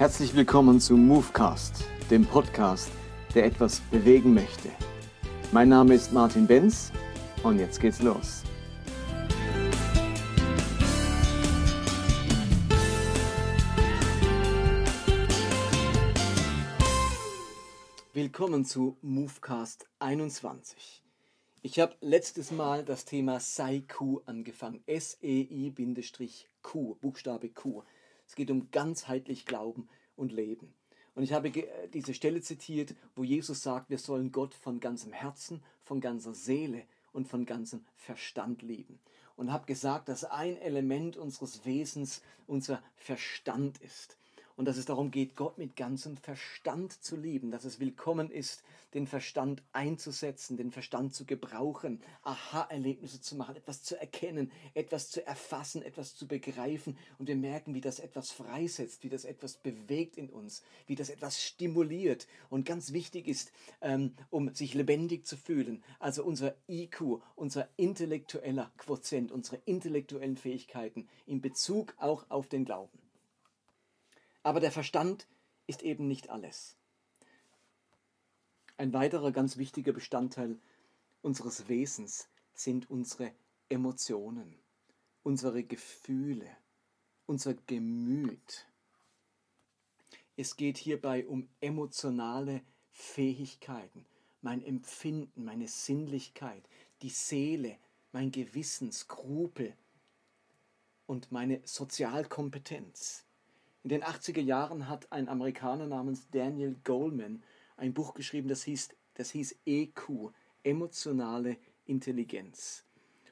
Herzlich willkommen zu Movecast, dem Podcast, der etwas bewegen möchte. Mein Name ist Martin Benz und jetzt geht's los. Willkommen zu Movecast 21. Ich habe letztes Mal das Thema Sei-Q angefangen. S-E-I-Q, Buchstabe Q. Es geht um ganzheitlich Glauben und Leben. Und ich habe äh, diese Stelle zitiert, wo Jesus sagt, wir sollen Gott von ganzem Herzen, von ganzer Seele und von ganzem Verstand lieben. Und habe gesagt, dass ein Element unseres Wesens unser Verstand ist und dass es darum geht, Gott mit ganzem Verstand zu lieben, dass es willkommen ist, den Verstand einzusetzen, den Verstand zu gebrauchen, Aha-Erlebnisse zu machen, etwas zu erkennen, etwas zu erfassen, etwas zu begreifen und wir merken, wie das etwas freisetzt, wie das etwas bewegt in uns, wie das etwas stimuliert und ganz wichtig ist, ähm, um sich lebendig zu fühlen, also unser IQ, unser intellektueller Quotient, unsere intellektuellen Fähigkeiten in Bezug auch auf den Glauben. Aber der Verstand ist eben nicht alles. Ein weiterer ganz wichtiger Bestandteil unseres Wesens sind unsere Emotionen, unsere Gefühle, unser Gemüt. Es geht hierbei um emotionale Fähigkeiten, mein Empfinden, meine Sinnlichkeit, die Seele, mein Gewissen, Skrupel und meine Sozialkompetenz. In den 80er Jahren hat ein Amerikaner namens Daniel Goleman ein Buch geschrieben, das hieß, das hieß EQ, emotionale Intelligenz.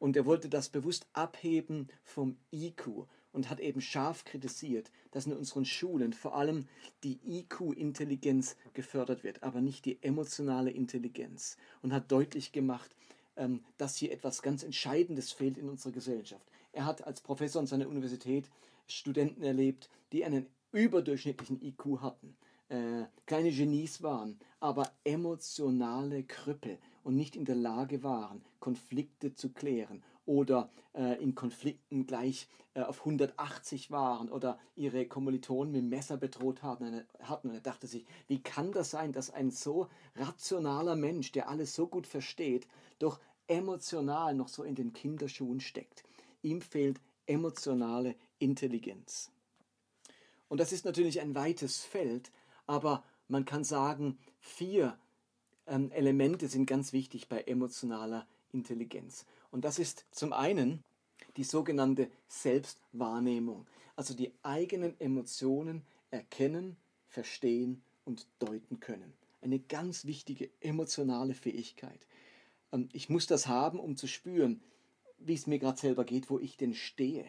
Und er wollte das bewusst abheben vom IQ und hat eben scharf kritisiert, dass in unseren Schulen vor allem die IQ-Intelligenz gefördert wird, aber nicht die emotionale Intelligenz. Und hat deutlich gemacht, ähm, dass hier etwas ganz Entscheidendes fehlt in unserer Gesellschaft. Er hat als Professor an seiner Universität Studenten erlebt, die einen überdurchschnittlichen IQ hatten, äh, kleine Genies waren, aber emotionale Krüppel und nicht in der Lage waren, Konflikte zu klären oder äh, in Konflikten gleich äh, auf 180 waren oder ihre Kommilitonen mit Messer bedroht hatten. hatten. Und er dachte sich, wie kann das sein, dass ein so rationaler Mensch, der alles so gut versteht, doch emotional noch so in den Kinderschuhen steckt. Ihm fehlt emotionale Intelligenz. Und das ist natürlich ein weites Feld, aber man kann sagen, vier ähm, Elemente sind ganz wichtig bei emotionaler Intelligenz. Und das ist zum einen die sogenannte Selbstwahrnehmung, also die eigenen Emotionen erkennen, verstehen und deuten können. Eine ganz wichtige emotionale Fähigkeit. Ähm, ich muss das haben, um zu spüren, wie es mir gerade selber geht, wo ich denn stehe.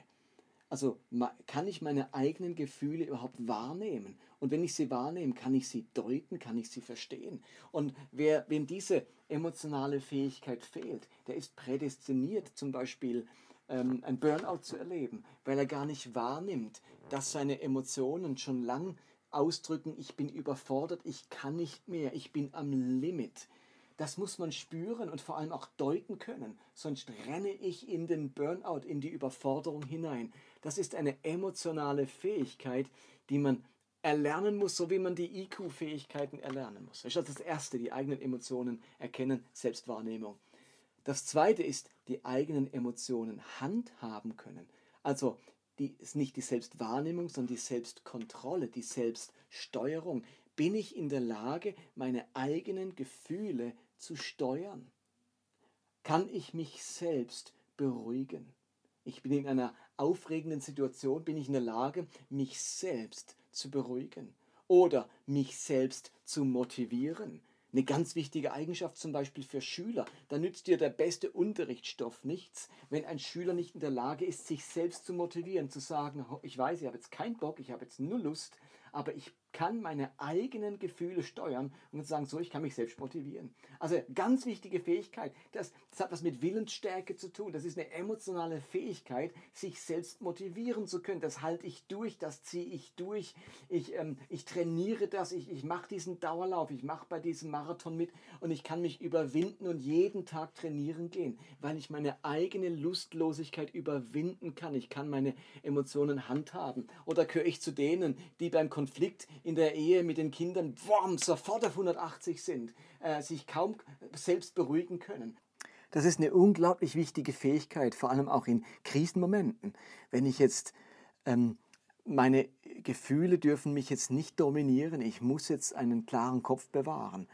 Also kann ich meine eigenen Gefühle überhaupt wahrnehmen? Und wenn ich sie wahrnehme, kann ich sie deuten, kann ich sie verstehen? Und wer, wem diese emotionale Fähigkeit fehlt, der ist prädestiniert, zum Beispiel ähm, ein Burnout zu erleben, weil er gar nicht wahrnimmt, dass seine Emotionen schon lang ausdrücken, ich bin überfordert, ich kann nicht mehr, ich bin am Limit. Das muss man spüren und vor allem auch deuten können, sonst renne ich in den Burnout, in die Überforderung hinein. Das ist eine emotionale Fähigkeit, die man erlernen muss, so wie man die IQ-Fähigkeiten erlernen muss. Das ist das Erste, die eigenen Emotionen erkennen, Selbstwahrnehmung. Das Zweite ist, die eigenen Emotionen handhaben können. Also die, ist nicht die Selbstwahrnehmung, sondern die Selbstkontrolle, die Selbststeuerung. Bin ich in der Lage, meine eigenen Gefühle zu steuern? Kann ich mich selbst beruhigen? Ich bin in einer aufregenden Situation, bin ich in der Lage, mich selbst zu beruhigen oder mich selbst zu motivieren. Eine ganz wichtige Eigenschaft zum Beispiel für Schüler. Da nützt dir der beste Unterrichtsstoff nichts, wenn ein Schüler nicht in der Lage ist, sich selbst zu motivieren, zu sagen, ich weiß, ich habe jetzt keinen Bock, ich habe jetzt nur Lust, aber ich kann meine eigenen Gefühle steuern und sagen, so, ich kann mich selbst motivieren. Also ganz wichtige Fähigkeit. Das, das hat was mit Willensstärke zu tun. Das ist eine emotionale Fähigkeit, sich selbst motivieren zu können. Das halte ich durch, das ziehe ich durch. Ich, ähm, ich trainiere das, ich, ich mache diesen Dauerlauf, ich mache bei diesem Marathon mit und ich kann mich überwinden und jeden Tag trainieren gehen, weil ich meine eigene Lustlosigkeit überwinden kann. Ich kann meine Emotionen handhaben. Oder gehöre ich zu denen, die beim Konflikt in der Ehe mit den Kindern boom, sofort auf 180 sind, äh, sich kaum selbst beruhigen können. Das ist eine unglaublich wichtige Fähigkeit, vor allem auch in Krisenmomenten. Wenn ich jetzt ähm, meine Gefühle dürfen mich jetzt nicht dominieren. Ich muss jetzt einen klaren Kopf bewahren.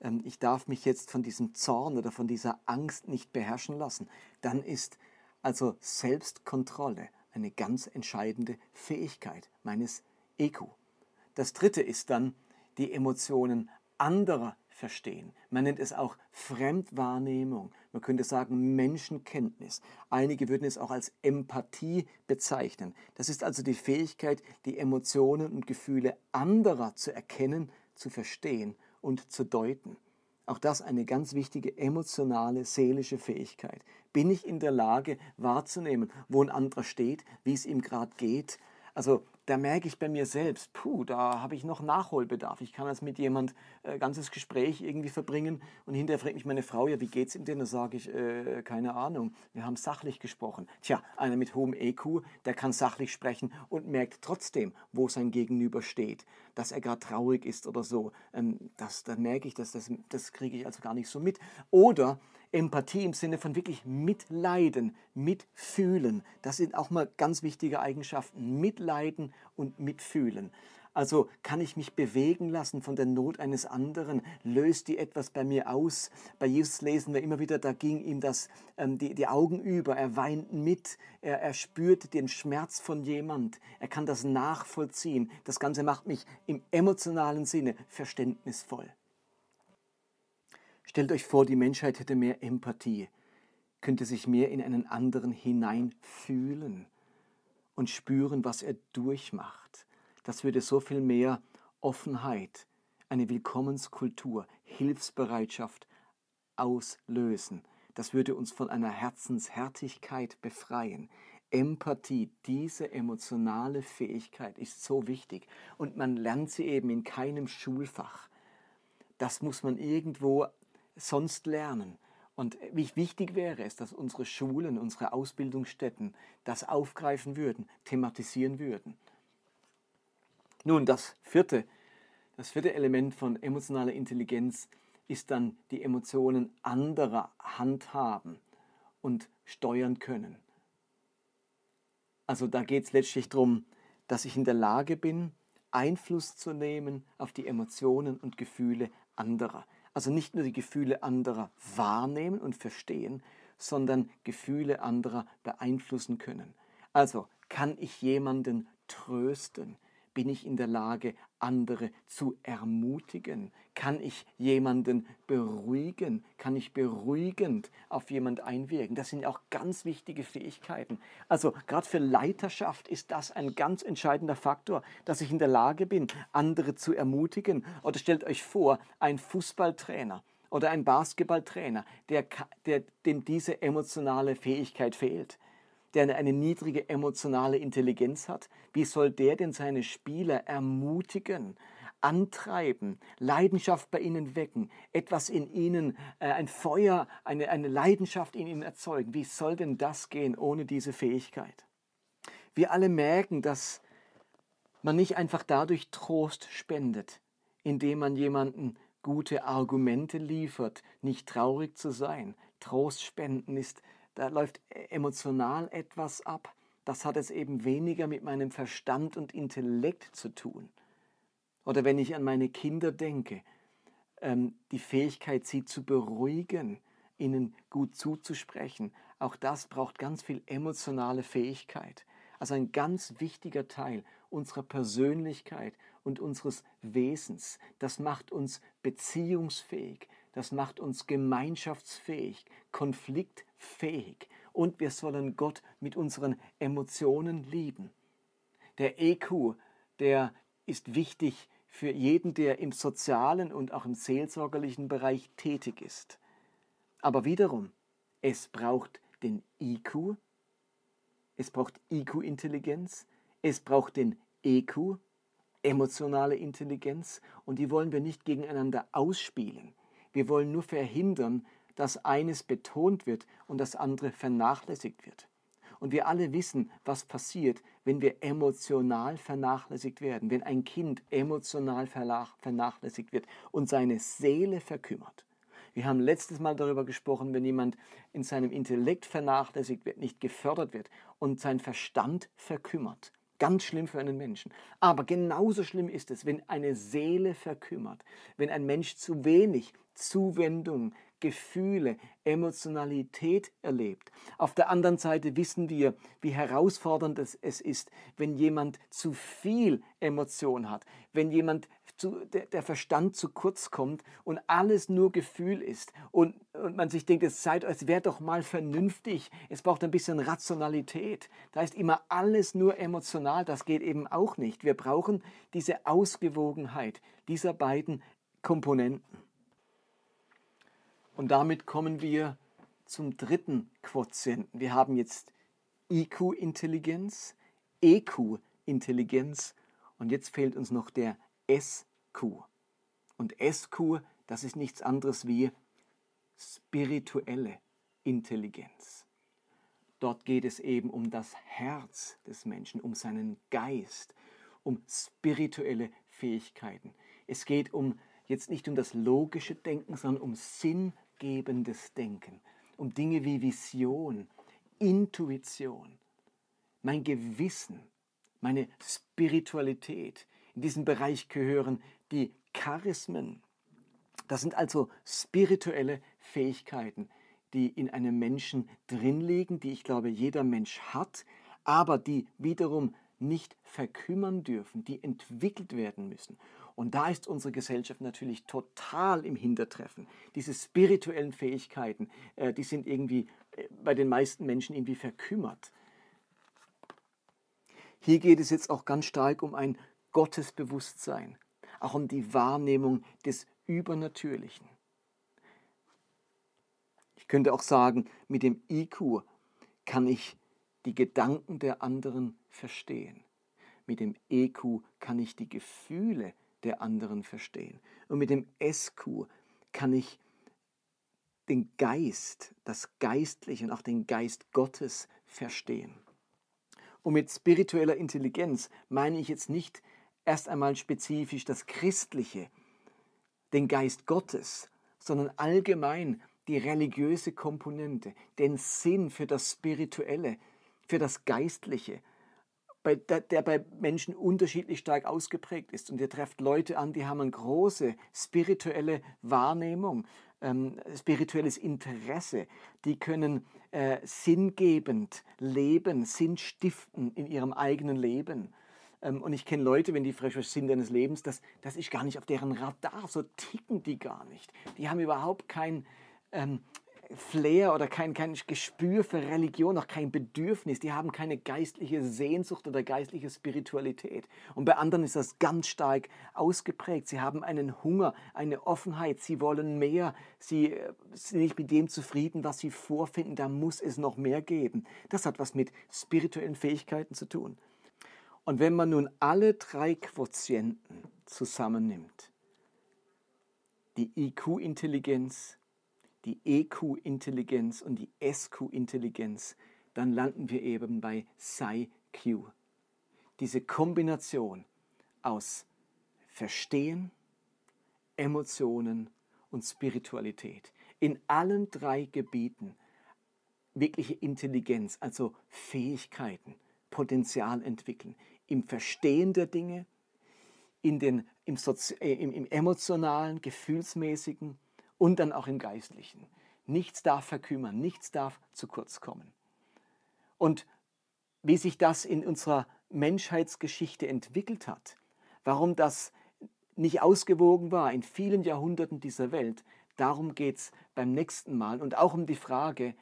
Ähm, ich darf mich jetzt von diesem Zorn oder von dieser Angst nicht beherrschen lassen. Dann ist also Selbstkontrolle eine ganz entscheidende Fähigkeit meines EQ. Das dritte ist dann die Emotionen anderer verstehen. Man nennt es auch Fremdwahrnehmung. Man könnte sagen Menschenkenntnis. Einige würden es auch als Empathie bezeichnen. Das ist also die Fähigkeit, die Emotionen und Gefühle anderer zu erkennen, zu verstehen und zu deuten. Auch das eine ganz wichtige emotionale, seelische Fähigkeit. Bin ich in der Lage wahrzunehmen, wo ein anderer steht, wie es ihm gerade geht? Also da merke ich bei mir selbst, puh, da habe ich noch Nachholbedarf. Ich kann das mit jemand äh, ganzes Gespräch irgendwie verbringen und hinterher fragt mich meine Frau, ja, wie geht's ihm denn? Da sage ich, äh, keine Ahnung, wir haben sachlich gesprochen. Tja, einer mit hohem EQ, der kann sachlich sprechen und merkt trotzdem, wo sein Gegenüber steht, dass er gerade traurig ist oder so. Ähm, das, da merke ich, dass das, das kriege ich also gar nicht so mit. Oder Empathie im Sinne von wirklich mitleiden, mitfühlen. Das sind auch mal ganz wichtige Eigenschaften. Mitleiden und mitfühlen. Also kann ich mich bewegen lassen von der Not eines anderen? Löst die etwas bei mir aus? Bei Jesus lesen wir immer wieder, da ging ihm das, ähm, die, die Augen über. Er weint mit. Er, er spürt den Schmerz von jemand. Er kann das nachvollziehen. Das Ganze macht mich im emotionalen Sinne verständnisvoll. Stellt euch vor, die Menschheit hätte mehr Empathie, könnte sich mehr in einen anderen hineinfühlen und spüren, was er durchmacht. Das würde so viel mehr Offenheit, eine Willkommenskultur, Hilfsbereitschaft auslösen. Das würde uns von einer Herzenshärtigkeit befreien. Empathie, diese emotionale Fähigkeit ist so wichtig und man lernt sie eben in keinem Schulfach. Das muss man irgendwo sonst lernen. Und wie wichtig wäre es, dass unsere Schulen, unsere Ausbildungsstätten das aufgreifen würden, thematisieren würden. Nun, das vierte, das vierte Element von emotionaler Intelligenz ist dann die Emotionen anderer handhaben und steuern können. Also da geht es letztlich darum, dass ich in der Lage bin, Einfluss zu nehmen auf die Emotionen und Gefühle anderer. Also nicht nur die Gefühle anderer wahrnehmen und verstehen, sondern Gefühle anderer beeinflussen können. Also kann ich jemanden trösten? Bin ich in der Lage, andere zu ermutigen? Kann ich jemanden beruhigen? Kann ich beruhigend auf jemand einwirken? Das sind auch ganz wichtige Fähigkeiten. Also gerade für Leiterschaft ist das ein ganz entscheidender Faktor, dass ich in der Lage bin, andere zu ermutigen. Oder stellt euch vor, ein Fußballtrainer oder ein Basketballtrainer, der, der, dem diese emotionale Fähigkeit fehlt der eine niedrige emotionale Intelligenz hat, wie soll der denn seine Spieler ermutigen, antreiben, Leidenschaft bei ihnen wecken, etwas in ihnen, äh, ein Feuer, eine, eine Leidenschaft in ihnen erzeugen? Wie soll denn das gehen ohne diese Fähigkeit? Wir alle merken, dass man nicht einfach dadurch Trost spendet, indem man jemanden gute Argumente liefert, nicht traurig zu sein. Trost spenden ist da läuft emotional etwas ab. Das hat es eben weniger mit meinem Verstand und Intellekt zu tun. Oder wenn ich an meine Kinder denke, ähm, die Fähigkeit, sie zu beruhigen, ihnen gut zuzusprechen, auch das braucht ganz viel emotionale Fähigkeit. Also ein ganz wichtiger Teil unserer Persönlichkeit und unseres Wesens. Das macht uns beziehungsfähig, das macht uns gemeinschaftsfähig, konfliktfähig und wir sollen Gott mit unseren Emotionen lieben. Der EQ, der ist wichtig für jeden, der im sozialen und auch im seelsorgerlichen Bereich tätig ist. Aber wiederum, es braucht den IQ, es braucht IQ-Intelligenz, es braucht den EQ, emotionale Intelligenz, und die wollen wir nicht gegeneinander ausspielen. Wir wollen nur verhindern, dass eines betont wird und das andere vernachlässigt wird. Und wir alle wissen, was passiert, wenn wir emotional vernachlässigt werden, wenn ein Kind emotional vernachlässigt wird und seine Seele verkümmert. Wir haben letztes Mal darüber gesprochen, wenn jemand in seinem Intellekt vernachlässigt wird, nicht gefördert wird und sein Verstand verkümmert. Ganz schlimm für einen Menschen. Aber genauso schlimm ist es, wenn eine Seele verkümmert, wenn ein Mensch zu wenig Zuwendung, Gefühle, Emotionalität erlebt. Auf der anderen Seite wissen wir, wie herausfordernd es ist, wenn jemand zu viel Emotion hat, wenn jemand zu, der, der, Verstand zu kurz kommt und alles nur Gefühl ist und, und man sich denkt, es, seid, es wäre doch mal vernünftig, es braucht ein bisschen Rationalität. Da ist immer alles nur emotional, das geht eben auch nicht. Wir brauchen diese Ausgewogenheit dieser beiden Komponenten. Und damit kommen wir zum dritten Quotienten. Wir haben jetzt IQ-Intelligenz, EQ-Intelligenz und jetzt fehlt uns noch der SQ. Und SQ, das ist nichts anderes wie spirituelle Intelligenz. Dort geht es eben um das Herz des Menschen, um seinen Geist, um spirituelle Fähigkeiten. Es geht um jetzt nicht um das logische Denken, sondern um Sinn gebendes Denken, um Dinge wie Vision, Intuition, mein Gewissen, meine Spiritualität. In diesen Bereich gehören die Charismen. Das sind also spirituelle Fähigkeiten, die in einem Menschen drin liegen, die ich glaube jeder Mensch hat, aber die wiederum nicht verkümmern dürfen, die entwickelt werden müssen. Und da ist unsere Gesellschaft natürlich total im Hintertreffen. Diese spirituellen Fähigkeiten, äh, die sind irgendwie äh, bei den meisten Menschen irgendwie verkümmert. Hier geht es jetzt auch ganz stark um ein Gottesbewusstsein, auch um die Wahrnehmung des Übernatürlichen. Ich könnte auch sagen, mit dem IQ kann ich die Gedanken der anderen verstehen. Mit dem EQ kann ich die Gefühle der anderen verstehen. Und mit dem SQ kann ich den Geist, das Geistliche und auch den Geist Gottes verstehen. Und mit spiritueller Intelligenz meine ich jetzt nicht erst einmal spezifisch das Christliche, den Geist Gottes, sondern allgemein die religiöse Komponente, den Sinn für das Spirituelle, für das Geistliche, bei, der, der, bei Menschen unterschiedlich stark ausgeprägt ist. Und ihr trefft Leute an, die haben eine große spirituelle Wahrnehmung, ähm, spirituelles Interesse. Die können äh, sinngebend leben, Sinn stiften in ihrem eigenen Leben. Ähm, und ich kenne Leute, wenn die was Sinn deines Lebens, das, das ist gar nicht auf deren Radar, so ticken die gar nicht. Die haben überhaupt kein ähm, Flair oder kein, kein Gespür für Religion, auch kein Bedürfnis. Die haben keine geistliche Sehnsucht oder geistliche Spiritualität. Und bei anderen ist das ganz stark ausgeprägt. Sie haben einen Hunger, eine Offenheit. Sie wollen mehr. Sie äh, sind nicht mit dem zufrieden, was sie vorfinden. Da muss es noch mehr geben. Das hat was mit spirituellen Fähigkeiten zu tun. Und wenn man nun alle drei Quotienten zusammennimmt, die IQ-Intelligenz, die EQ-Intelligenz und die SQ-Intelligenz, dann landen wir eben bei PSI-Q. Diese Kombination aus Verstehen, Emotionen und Spiritualität. In allen drei Gebieten wirkliche Intelligenz, also Fähigkeiten, Potenzial entwickeln. Im Verstehen der Dinge, in den, im, Sozi äh, im, im emotionalen, gefühlsmäßigen und dann auch im Geistlichen. Nichts darf verkümmern, nichts darf zu kurz kommen. Und wie sich das in unserer Menschheitsgeschichte entwickelt hat, warum das nicht ausgewogen war in vielen Jahrhunderten dieser Welt, darum geht es beim nächsten Mal und auch um die Frage,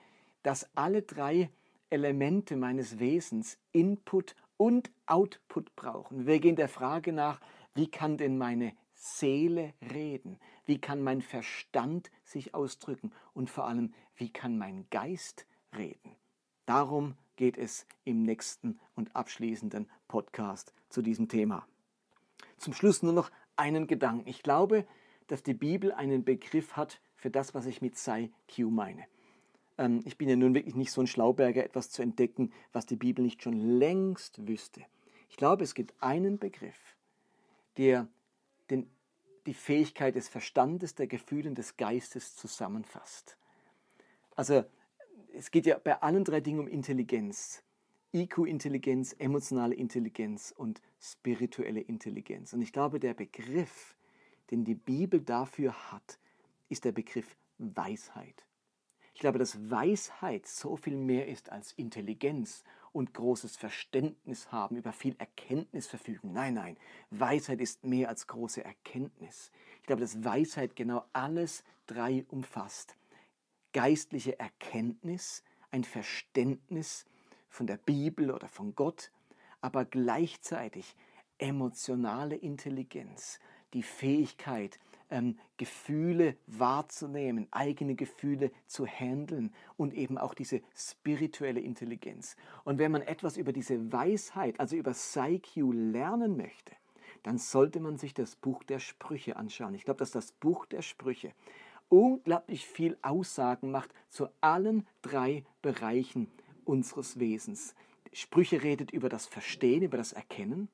dass alle drei Elemente meines Wesens Input und Output brauchen. Wir gehen der Frage nach, Wie kann denn meine Seele reden? Wie kann mein Verstand sich ausdrücken? Und vor allem, wie kann mein Geist reden? Darum geht es im nächsten und abschließenden Podcast zu diesem Thema. Zum Schluss nur noch einen Gedanken. Ich glaube, dass die Bibel einen Begriff hat für das, was ich mit Psy-Q meine. Ähm, ich bin ja nun wirklich nicht so ein Schlauberger, etwas zu entdecken, was die Bibel nicht schon längst wüsste. Ich glaube, es gibt einen Begriff, der den, die Fähigkeit des Verstandes, der Gefühle und des Geistes zusammenfasst. Also es geht ja bei allen drei Dingen um Intelligenz. IQ-Intelligenz, emotionale Intelligenz und spirituelle Intelligenz. Und ich glaube, der Begriff, den die Bibel dafür hat, ist der Begriff Weisheit. Ich glaube, dass Weisheit so viel mehr ist als Intelligenz und großes Verständnis haben, über viel Erkenntnis verfügen. Nein, nein, Weisheit ist mehr als große Erkenntnis. Ich glaube, dass Weisheit genau alles drei umfasst. Geistliche Erkenntnis, ein Verständnis von der Bibel oder von Gott, aber gleichzeitig emotionale Intelligenz, die Fähigkeit, ähm, Gefühle wahrzunehmen, eigene Gefühle zu handeln und eben auch diese spirituelle Intelligenz. Und wenn man etwas über diese Weisheit, also über Psyche lernen möchte, dann sollte man sich das Buch der Sprüche anschauen. Ich glaube, dass das Buch der Sprüche unglaublich viel Aussagen macht zu allen drei Bereichen unseres Wesens. Sprüche redet über das Verstehen, über das Erkennen.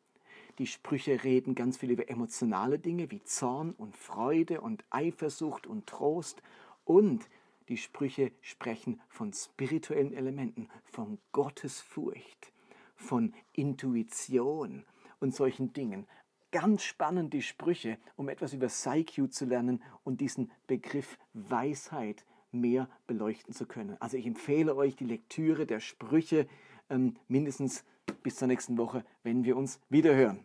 Die Sprüche reden ganz viel über emotionale Dinge wie Zorn und Freude und Eifersucht und Trost. Und die Sprüche sprechen von spirituellen Elementen, von Gottesfurcht, von Intuition und solchen Dingen. Ganz spannend die Sprüche, um etwas über Psyche zu lernen und diesen Begriff Weisheit mehr beleuchten zu können. Also ich empfehle euch die Lektüre der Sprüche ähm, mindestens bis zur nächsten Woche, wenn wir uns wiederhören.